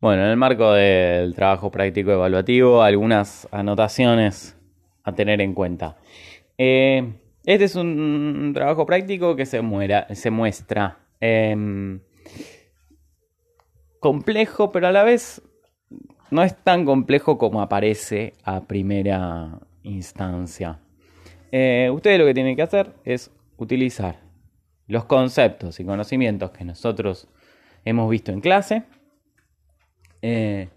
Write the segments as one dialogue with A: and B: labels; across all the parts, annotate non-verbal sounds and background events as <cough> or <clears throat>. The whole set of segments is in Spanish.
A: Bueno, en el marco del trabajo práctico evaluativo, algunas anotaciones a tener en cuenta. Eh, este es un trabajo práctico que se, se muestra em, complejo, pero a la vez no es tan complejo como aparece a primera instancia. Eh, ustedes lo que tienen que hacer es utilizar los conceptos y conocimientos que nosotros hemos visto en clase eh,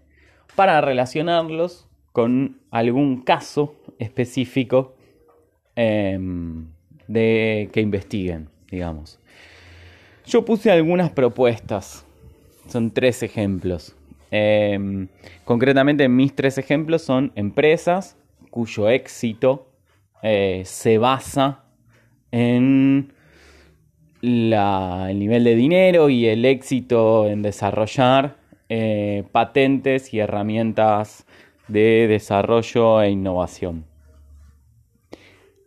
A: para relacionarlos con algún caso específico em, de que investiguen, digamos. Yo puse algunas propuestas, son tres ejemplos. Em, concretamente, mis tres ejemplos son empresas cuyo éxito eh, se basa en el nivel de dinero y el éxito en desarrollar eh, patentes y herramientas de desarrollo e innovación.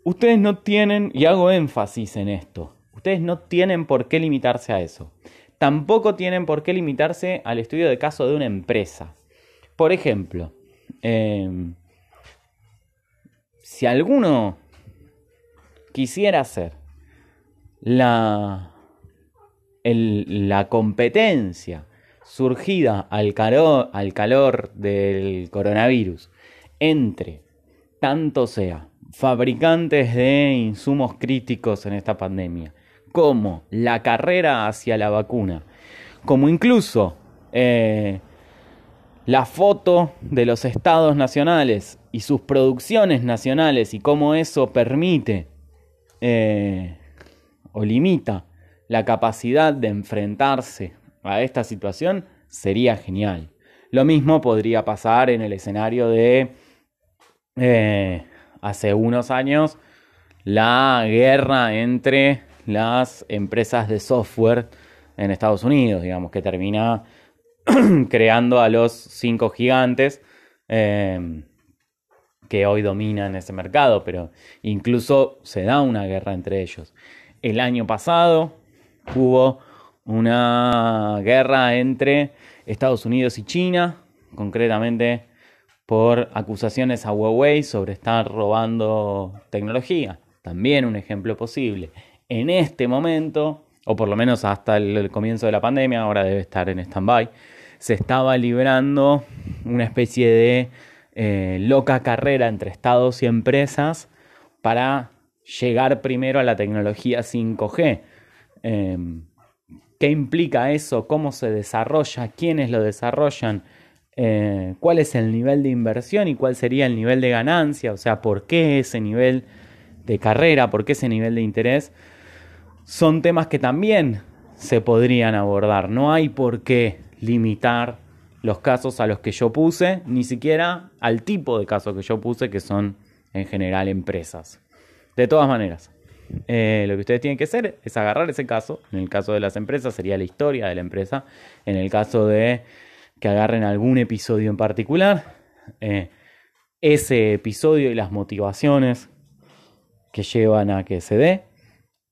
A: Ustedes no tienen, y hago énfasis en esto, ustedes no tienen por qué limitarse a eso. Tampoco tienen por qué limitarse al estudio de caso de una empresa. Por ejemplo, em, si alguno quisiera hacer la, la competencia surgida al calor, al calor del coronavirus entre tanto sea fabricantes de insumos críticos en esta pandemia, como la carrera hacia la vacuna, como incluso eh, la foto de los estados nacionales y sus producciones nacionales y cómo eso permite eh, o limita la capacidad de enfrentarse a esta situación, sería genial. Lo mismo podría pasar en el escenario de eh, hace unos años la guerra entre las empresas de software en Estados Unidos, digamos, que termina <clears throat> creando a los cinco gigantes eh, que hoy dominan ese mercado, pero incluso se da una guerra entre ellos. El año pasado hubo una guerra entre Estados Unidos y China, concretamente por acusaciones a Huawei sobre estar robando tecnología. También un ejemplo posible. En este momento, o por lo menos hasta el comienzo de la pandemia, ahora debe estar en stand-by, se estaba librando una especie de eh, loca carrera entre estados y empresas para llegar primero a la tecnología 5G. Em, ¿Qué implica eso? ¿Cómo se desarrolla? ¿Quiénes lo desarrollan? Eh, ¿Cuál es el nivel de inversión y cuál sería el nivel de ganancia? O sea, ¿por qué ese nivel de carrera? ¿Por qué ese nivel de interés? Son temas que también se podrían abordar. No hay por qué limitar los casos a los que yo puse, ni siquiera al tipo de casos que yo puse, que son en general empresas. De todas maneras, eh, lo que ustedes tienen que hacer es agarrar ese caso. En el caso de las empresas sería la historia de la empresa. En el caso de que agarren algún episodio en particular, eh, ese episodio y las motivaciones que llevan a que se dé.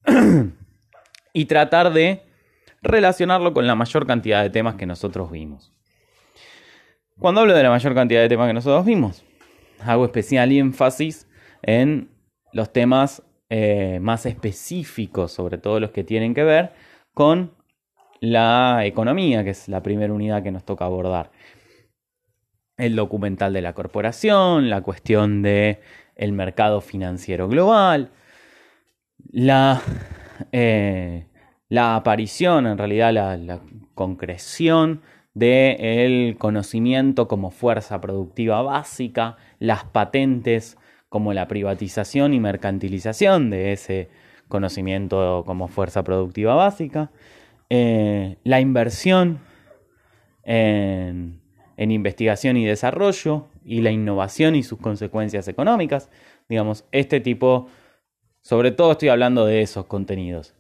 A: <clears throat> y tratar de relacionarlo con la mayor cantidad de temas que nosotros vimos. Cuando hablo de la mayor cantidad de temas que nosotros vimos, hago especial énfasis en los temas eh, más específicos, sobre todo los que tienen que ver con la economía, que es la primera unidad que nos toca abordar. El documental de la corporación, la cuestión de el mercado financiero global, la, eh, la aparición, en realidad la, concreción del conocimiento como fuerza productiva básica, las patentes como la privatización y mercantilización de ese conocimiento como fuerza productiva básica, eh, la inversión en, investigación y desarrollo y la innovación y sus consecuencias económicas, digamos, este tipo, sobre todo estoy hablando de esos contenidos.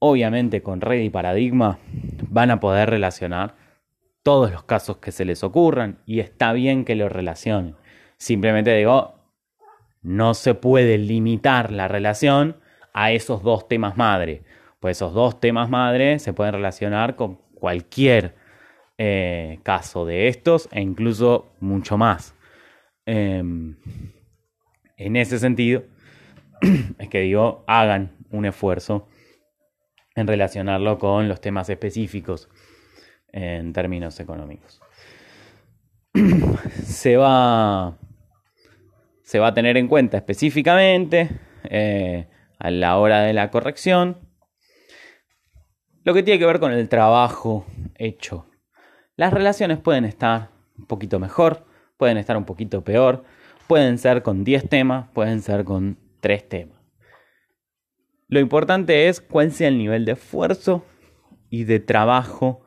A: Obviamente con Red y Paradigma van a poder relacionar todos los casos que se les ocurran y está bien que lo relacionen. Simplemente digo, no se puede limitar la relación a esos dos temas madre. Pues esos dos temas madre se pueden relacionar con cualquier eh, caso de estos e incluso mucho más. Em, en ese sentido, <clears throat> es que digo, hagan un esfuerzo en relacionarlo con los temas específicos en términos económicos. <clears throat> se, va, se va a tener en cuenta específicamente eh, a la hora de la corrección lo que tiene que ver con el trabajo hecho. Las relaciones pueden estar un poquito mejor, pueden estar un poquito peor, pueden ser con 10 temas, pueden ser con 3 temas. Lo importante es cuál sea el nivel de esfuerzo y de trabajo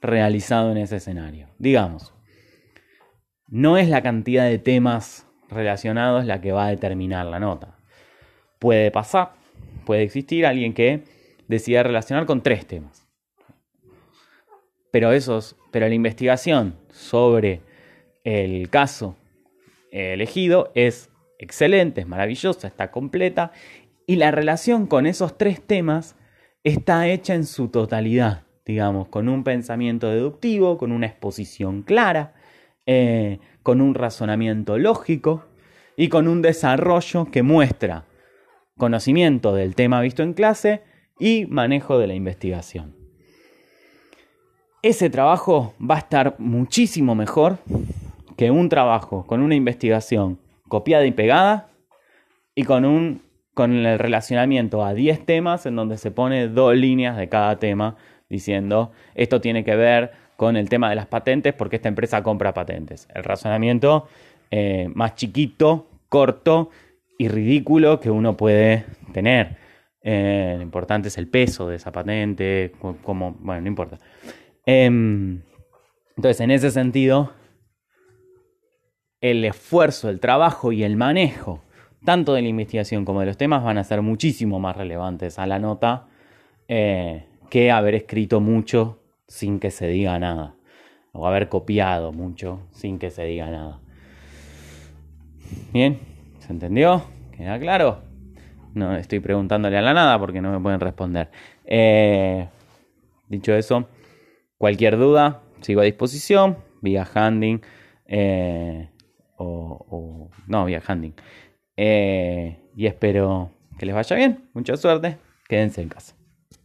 A: realizado en ese escenario. Digamos, no es la cantidad de temas relacionados la que va a determinar la nota. Puede pasar, puede existir alguien que decida relacionar con tres temas. Pero, esos, pero la investigación sobre el caso elegido es excelente, es maravillosa, está completa y la relación con esos tres temas está hecha en su totalidad, digamos, con un pensamiento deductivo, con una exposición clara, eh, con un razonamiento lógico y con un desarrollo que muestra conocimiento del tema visto en clase y manejo de la investigación. Ese trabajo va a estar muchísimo mejor que un trabajo con una investigación copiada y pegada y con un con el relacionamiento a 10 temas en donde se pone dos líneas de cada tema diciendo esto tiene que ver con el tema de las patentes porque esta empresa compra patentes. El razonamiento eh, más chiquito, corto y ridículo que uno puede tener. Eh, lo importante es el peso de esa patente, como, bueno, no importa. Em, entonces, en ese sentido, el esfuerzo, el trabajo y el manejo, tanto de la investigación como de los temas, van a ser muchísimo más relevantes a la nota eh, que haber escrito mucho sin que se diga nada. O haber copiado mucho sin que se diga nada. Bien, ¿se entendió? ¿Queda claro? No estoy preguntándole a la nada porque no me pueden responder. Eh, dicho eso, cualquier duda, sigo a disposición, vía handing eh, o, no, vía handing. Eh, y espero que les vaya bien. Mucha suerte. Quédense en casa.